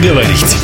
говорить.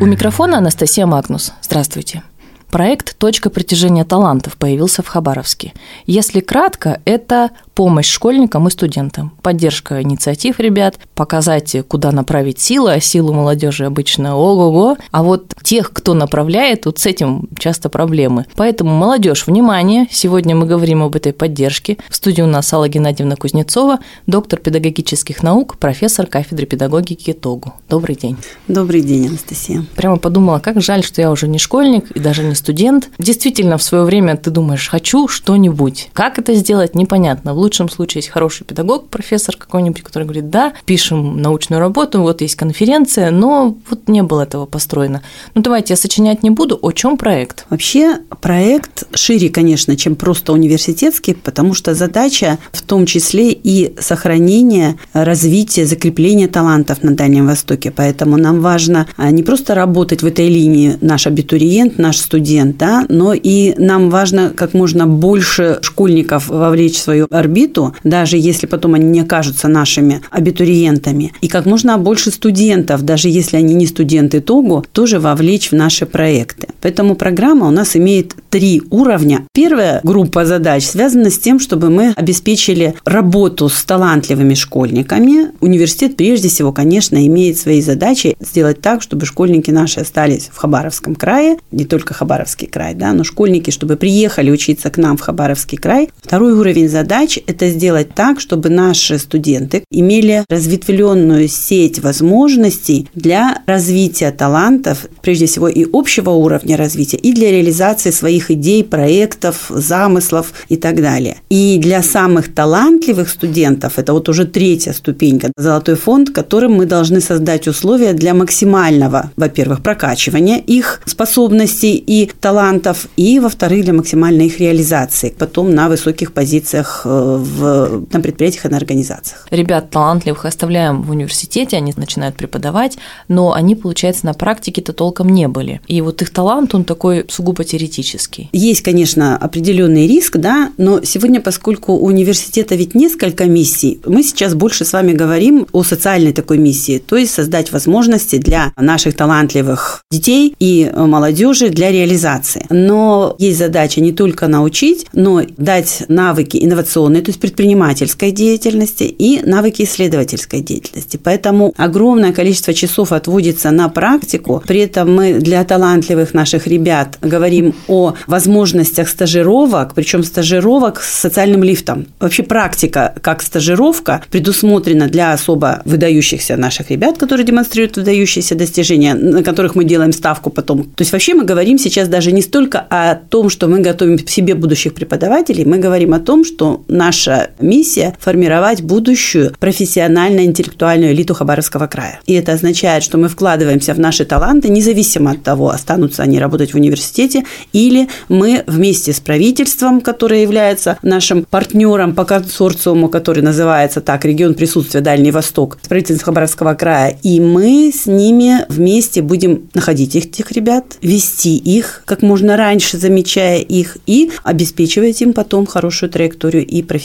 У микрофона Анастасия Магнус. Здравствуйте. Проект «Точка притяжения талантов» появился в Хабаровске. Если кратко, это помощь школьникам и студентам, поддержка инициатив ребят, показать, куда направить силы, а силу молодежи обычно ого-го, а вот тех, кто направляет, вот с этим часто проблемы. Поэтому молодежь, внимание, сегодня мы говорим об этой поддержке. В студии у нас Алла Геннадьевна Кузнецова, доктор педагогических наук, профессор кафедры педагогики ТОГУ. Добрый день. Добрый день, Анастасия. Прямо подумала, как жаль, что я уже не школьник и даже не студент. Действительно, в свое время ты думаешь, хочу что-нибудь. Как это сделать, непонятно. Лучшем случае есть хороший педагог, профессор какой-нибудь, который говорит, да, пишем научную работу, вот есть конференция, но вот не было этого построено. Ну давайте я сочинять не буду. О чем проект? Вообще проект шире, конечно, чем просто университетский, потому что задача в том числе и сохранение, развитие, закрепление талантов на Дальнем Востоке. Поэтому нам важно а, не просто работать в этой линии наш абитуриент, наш студент, да, но и нам важно как можно больше школьников вовлечь в свою орбиту, даже если потом они не окажутся нашими абитуриентами, и как можно больше студентов, даже если они не студенты ТОГУ, тоже вовлечь в наши проекты. Поэтому программа у нас имеет три уровня. Первая группа задач связана с тем, чтобы мы обеспечили работу с талантливыми школьниками. Университет прежде всего, конечно, имеет свои задачи сделать так, чтобы школьники наши остались в Хабаровском крае, не только Хабаровский край, да, но школьники, чтобы приехали учиться к нам в Хабаровский край. Второй уровень задач – это сделать так, чтобы наши студенты имели разветвленную сеть возможностей для развития талантов, прежде всего и общего уровня развития, и для реализации своих идей, проектов, замыслов и так далее. И для самых талантливых студентов, это вот уже третья ступенька, золотой фонд, которым мы должны создать условия для максимального, во-первых, прокачивания их способностей и талантов, и, во-вторых, для максимальной их реализации потом на высоких позициях э, в, на предприятиях и на организациях. Ребят талантливых оставляем в университете, они начинают преподавать, но они, получается, на практике-то толком не были. И вот их талант, он такой сугубо теоретический. Есть, конечно, определенный риск, да, но сегодня, поскольку у университета ведь несколько миссий, мы сейчас больше с вами говорим о социальной такой миссии, то есть создать возможности для наших талантливых детей и молодежи для реализации. Но есть задача не только научить, но дать навыки инновационной, то есть предпринимательской деятельности и навыки исследовательской деятельности. Поэтому огромное количество часов отводится на практику. При этом мы для талантливых наших ребят говорим о возможностях стажировок, причем стажировок с социальным лифтом. Вообще практика как стажировка предусмотрена для особо выдающихся наших ребят, которые демонстрируют выдающиеся достижения, на которых мы делаем ставку потом. То есть вообще мы говорим сейчас даже не столько о том, что мы готовим себе будущих преподавателей, мы говорим о том, что наша миссия – формировать будущую профессионально-интеллектуальную элиту Хабаровского края. И это означает, что мы вкладываемся в наши таланты, независимо от того, останутся они работать в университете, или мы вместе с правительством, которое является нашим партнером по консорциуму, который называется так, регион присутствия Дальний Восток, с правительством Хабаровского края, и мы с ними вместе будем находить этих ребят, вести их как можно раньше, замечая их, и обеспечивать им потом хорошую траекторию и профессиональную.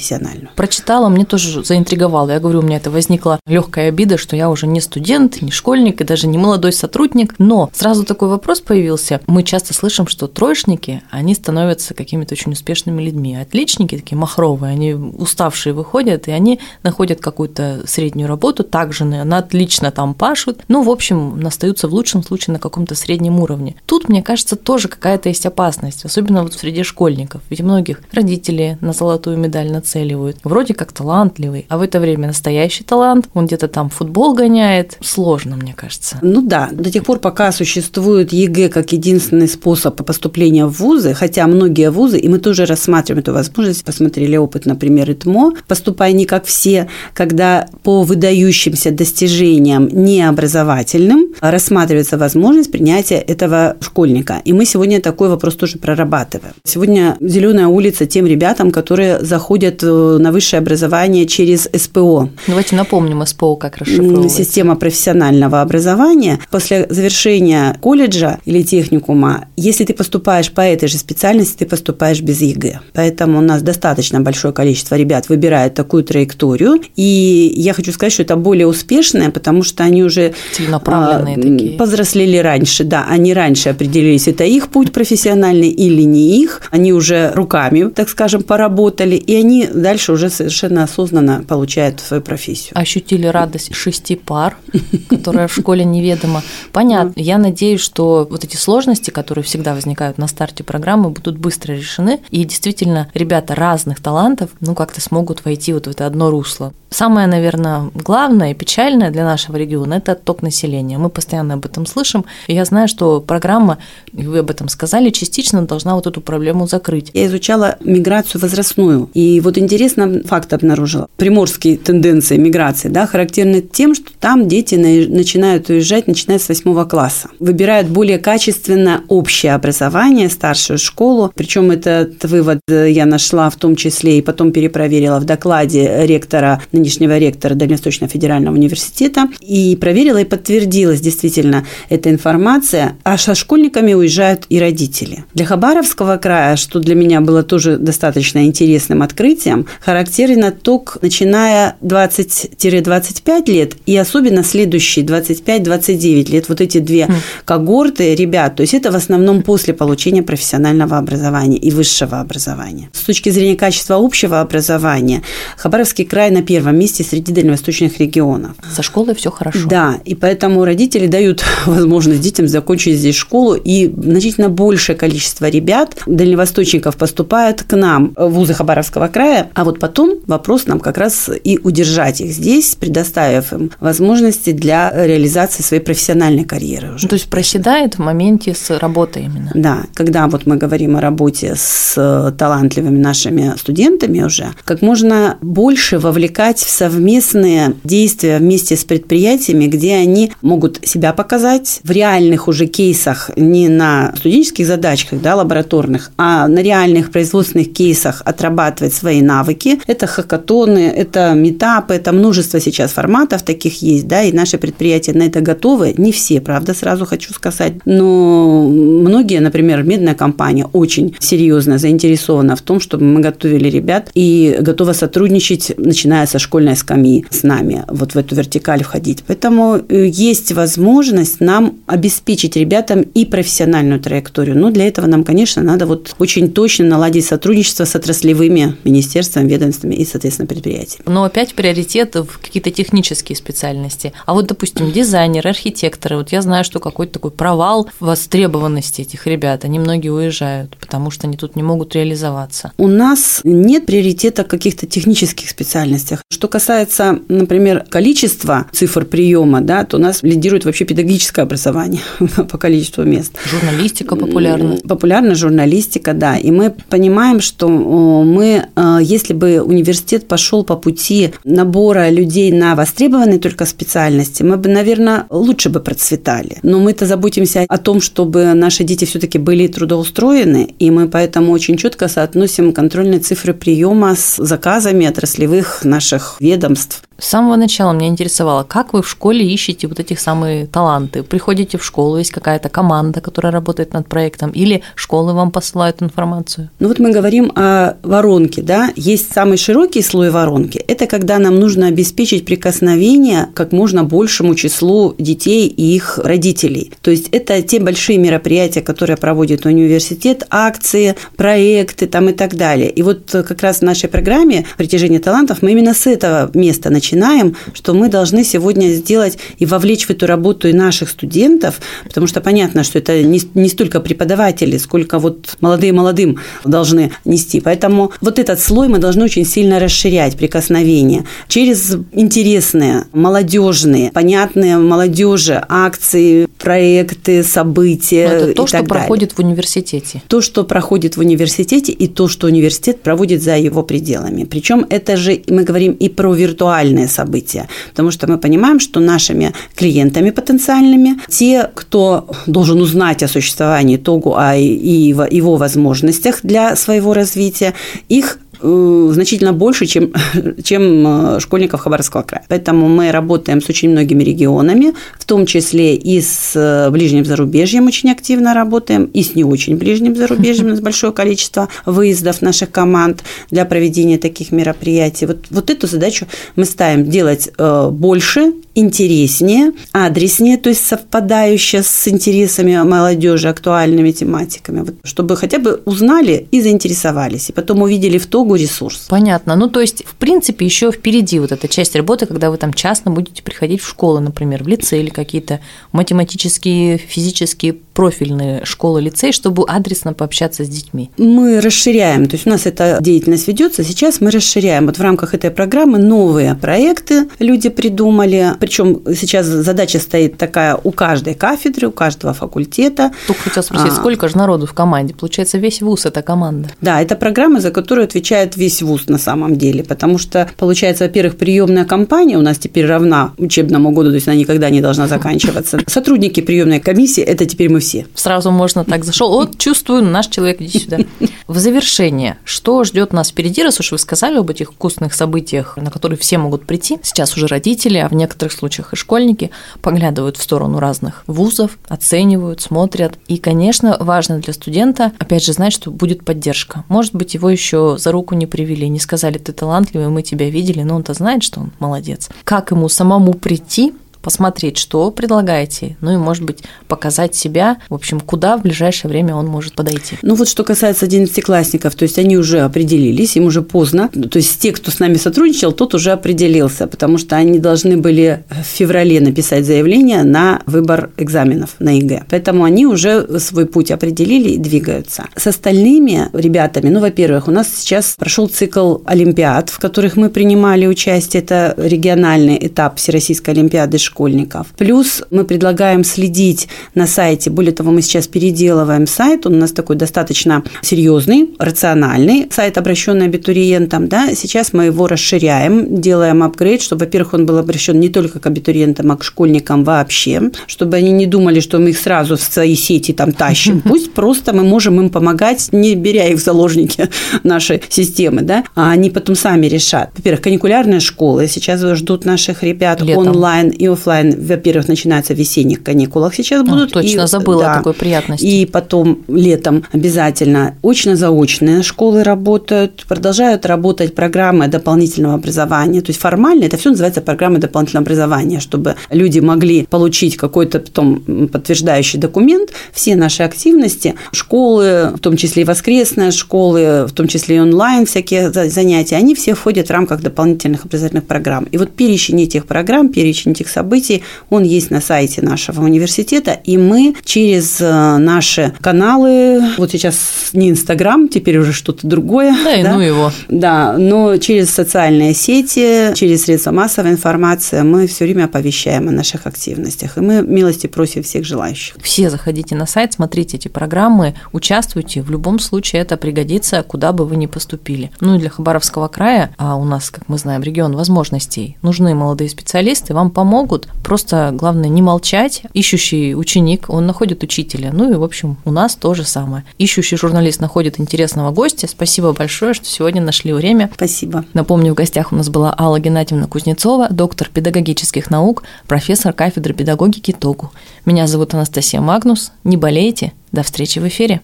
Прочитала, мне тоже заинтриговало. Я говорю, у меня это возникла легкая обида, что я уже не студент, не школьник и даже не молодой сотрудник. Но сразу такой вопрос появился. Мы часто слышим, что троечники, они становятся какими-то очень успешными людьми. Отличники такие махровые, они уставшие выходят, и они находят какую-то среднюю работу, также на отлично там пашут. Ну, в общем, остаются в лучшем случае на каком-то среднем уровне. Тут, мне кажется, тоже какая-то есть опасность, особенно вот среди школьников. Ведь многих родители на золотую медаль нацеливают. Вроде как талантливый, а в это время настоящий талант, он где-то там футбол гоняет. Сложно, мне кажется. Ну да, до тех пор, пока существует ЕГЭ как единственный способ поступления в вузы, хотя многие вузы, и мы тоже рассматриваем эту возможность, посмотрели опыт, например, ИТМО, поступая не как все, когда по выдающимся достижениям необразовательным рассматривается возможность принятия этого школьника. И мы сегодня такой вопрос тоже прорабатываем. Сегодня зеленая улица тем ребятам, которые заходят выходят э, на высшее образование через СПО. Давайте напомним СПО, как расшифровывается. Система профессионального образования. После завершения колледжа или техникума, если ты поступаешь по этой же специальности, ты поступаешь без ЕГЭ. Поэтому у нас достаточно большое количество ребят выбирает такую траекторию. И я хочу сказать, что это более успешное, потому что они уже Целенаправленные а, такие. повзрослели раньше. Да, они раньше определились, это их путь профессиональный или не их. Они уже руками, так скажем, поработали, и они дальше уже совершенно осознанно получают свою профессию. Ощутили радость шести пар, которая в школе неведома. Понятно. Я надеюсь, что вот эти сложности, которые всегда возникают на старте программы, будут быстро решены, и действительно ребята разных талантов, ну, как-то смогут войти вот в это одно русло. Самое, наверное, главное и печальное для нашего региона – это отток населения. Мы постоянно об этом слышим, и я знаю, что программа, вы об этом сказали, частично должна вот эту проблему закрыть. Я изучала миграцию возрастную, и вот интересно факт обнаружила. Приморские тенденции миграции да, характерны тем, что там дети начинают уезжать, начиная с восьмого класса. Выбирают более качественно общее образование, старшую школу. Причем этот вывод я нашла в том числе и потом перепроверила в докладе ректора нынешнего ректора Дальневосточного федерального университета, и проверила и подтвердилась действительно эта информация, а со школьниками уезжают и родители. Для Хабаровского края, что для меня было тоже достаточно интересным открытием, характерен отток, начиная 20-25 лет и особенно следующие 25-29 лет, вот эти две когорты ребят, то есть это в основном после получения профессионального образования и высшего образования. С точки зрения качества общего образования, Хабаровский край на первом месте среди дальневосточных регионов. Со школой все хорошо. Да, и поэтому родители дают возможность детям закончить здесь школу, и значительно большее количество ребят, дальневосточников, поступают к нам в вузы Хабаровского края, а вот потом вопрос нам как раз и удержать их здесь, предоставив им возможности для реализации своей профессиональной карьеры уже. Ну, то есть проседает в моменте с работой именно. Да, когда вот мы говорим о работе с талантливыми нашими студентами уже, как можно больше вовлекать в совместные действия вместе с предприятиями, где они могут себя показать в реальных уже кейсах, не на студенческих задачках, да, лабораторных, а на реальных производственных кейсах отрабатывать свои навыки. Это хакатоны, это метапы, это множество сейчас форматов таких есть, да, и наши предприятия на это готовы. Не все, правда, сразу хочу сказать, но многие, например, медная компания очень серьезно заинтересована в том, чтобы мы готовили ребят и готова сотрудничать, начиная со школьной скамьи с нами, вот в эту вертикаль входить. Поэтому э, есть возможность нам обеспечить ребятам и профессиональную траекторию. Но для этого нам, конечно, надо вот очень точно наладить сотрудничество с отраслевыми министерствами, ведомствами и, соответственно, предприятиями. Но опять приоритет в какие-то технические специальности. А вот, допустим, дизайнеры, архитекторы, вот я знаю, что какой-то такой провал востребованности этих ребят, они многие уезжают, потому что они тут не могут реализоваться. У нас нет приоритета в каких-то технических специальностях. Что касается, например, количества цифр приема, да, то у нас лидирует вообще педагогическое образование по количеству мест. Журналистика популярна. Популярна журналистика, да. И мы понимаем, что мы, э, если бы университет пошел по пути набора людей на востребованные только специальности, мы бы, наверное, лучше бы процветали. Но мы-то заботимся о том, чтобы наши дети все-таки были трудоустроены, и мы поэтому очень четко соотносим контрольные цифры приема с заказами отраслевых наших ведомств. С самого начала меня интересовало, как вы в школе ищете вот этих самые таланты? Приходите в школу, есть какая-то команда, которая работает над проектом, или школы вам посылают информацию? Ну вот мы говорим о воронке, да, есть самый широкий слой воронки. Это когда нам нужно обеспечить прикосновение как можно большему числу детей и их родителей. То есть это те большие мероприятия, которые проводит университет, акции, проекты там и так далее. И вот как раз в нашей программе «Притяжение талантов» мы именно с этого места начинаем начинаем, что мы должны сегодня сделать и вовлечь в эту работу и наших студентов, потому что понятно, что это не, не столько преподаватели, сколько вот молодые молодым должны нести. Поэтому вот этот слой мы должны очень сильно расширять, прикосновение, через интересные, молодежные, понятные молодежи, акции, проекты, события. Но это то, что далее. проходит в университете. То, что проходит в университете, и то, что университет проводит за его пределами. Причем это же мы говорим и про виртуальные глобальные события, потому что мы понимаем, что нашими клиентами потенциальными те, кто должен узнать о существовании ТОГУ, а и его возможностях для своего развития, их значительно больше, чем, чем э, школьников Хабаровского края. Поэтому мы работаем с очень многими регионами, в том числе и с э, ближним зарубежьем очень активно работаем, и с не очень ближним зарубежьем. У нас большое количество выездов наших команд для проведения таких мероприятий. Вот, вот эту задачу мы ставим делать больше, интереснее, адреснее, то есть совпадающее с интересами молодежи, актуальными тематиками, вот, чтобы хотя бы узнали и заинтересовались, и потом увидели в тогу ресурс. Понятно. Ну, то есть, в принципе, еще впереди вот эта часть работы, когда вы там частно будете приходить в школы, например, в лицей или какие-то математические, физические профильные школы, лицей, чтобы адресно пообщаться с детьми? Мы расширяем, то есть у нас эта деятельность ведется, сейчас мы расширяем. Вот в рамках этой программы новые проекты люди придумали, причем сейчас задача стоит такая у каждой кафедры, у каждого факультета. Только хотел спросить, а, сколько же народу в команде? Получается, весь вуз – это команда. Да, это программа, за которую отвечает весь вуз на самом деле, потому что, получается, во-первых, приемная кампания у нас теперь равна учебному году, то есть она никогда не должна заканчиваться. Сотрудники приемной комиссии – это теперь мы все. Сразу можно так зашел. Вот чувствую, наш человек, иди сюда. В завершение, что ждет нас впереди, раз уж вы сказали об этих вкусных событиях, на которые все могут прийти. Сейчас уже родители, а в некоторых случаях и школьники поглядывают в сторону разных вузов, оценивают, смотрят. И, конечно, важно для студента, опять же, знать, что будет поддержка. Может быть, его еще за руку не привели, не сказали, ты талантливый, мы тебя видели, но он-то знает, что он молодец. Как ему самому прийти посмотреть, что предлагаете, ну и, может быть, показать себя, в общем, куда в ближайшее время он может подойти. Ну вот что касается одиннадцатиклассников, то есть они уже определились, им уже поздно, то есть те, кто с нами сотрудничал, тот уже определился, потому что они должны были в феврале написать заявление на выбор экзаменов на ЕГЭ. Поэтому они уже свой путь определили и двигаются. С остальными ребятами, ну, во-первых, у нас сейчас прошел цикл олимпиад, в которых мы принимали участие. Это региональный этап Всероссийской олимпиады школ школьников. Плюс мы предлагаем следить на сайте. Более того, мы сейчас переделываем сайт. Он у нас такой достаточно серьезный, рациональный. Сайт, обращенный абитуриентам. Да? Сейчас мы его расширяем, делаем апгрейд, чтобы, во-первых, он был обращен не только к абитуриентам, а к школьникам вообще, чтобы они не думали, что мы их сразу в свои сети там тащим. Пусть просто мы можем им помогать, не беря их в заложники нашей системы, да, а они потом сами решат. Во-первых, каникулярные школы сейчас ждут наших ребят Летом. онлайн и офлайн офлайн, во-первых, начинается в весенних каникулах сейчас ну, будут. А, точно, и, забыла да, такой приятности. И потом летом обязательно очно-заочные школы работают, продолжают работать программы дополнительного образования. То есть формально это все называется программы дополнительного образования, чтобы люди могли получить какой-то потом подтверждающий документ. Все наши активности, школы, в том числе и воскресные школы, в том числе и онлайн всякие занятия, они все входят в рамках дополнительных образовательных программ. И вот перечень этих программ, перечень этих событий событий, он есть на сайте нашего университета, и мы через э, наши каналы, вот сейчас не Инстаграм, теперь уже что-то другое. Да, и да? ну его. Да, но через социальные сети, через средства массовой информации мы все время оповещаем о наших активностях, и мы милости просим всех желающих. Все заходите на сайт, смотрите эти программы, участвуйте, в любом случае это пригодится, куда бы вы ни поступили. Ну и для Хабаровского края, а у нас, как мы знаем, регион возможностей, нужны молодые специалисты, вам помогут, Просто главное не молчать. Ищущий ученик, он находит учителя. Ну и, в общем, у нас то же самое. Ищущий журналист находит интересного гостя. Спасибо большое, что сегодня нашли время. Спасибо. Напомню, в гостях у нас была Алла Геннадьевна Кузнецова, доктор педагогических наук, профессор кафедры педагогики ТОГУ. Меня зовут Анастасия Магнус. Не болейте. До встречи в эфире.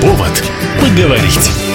Повод поговорить.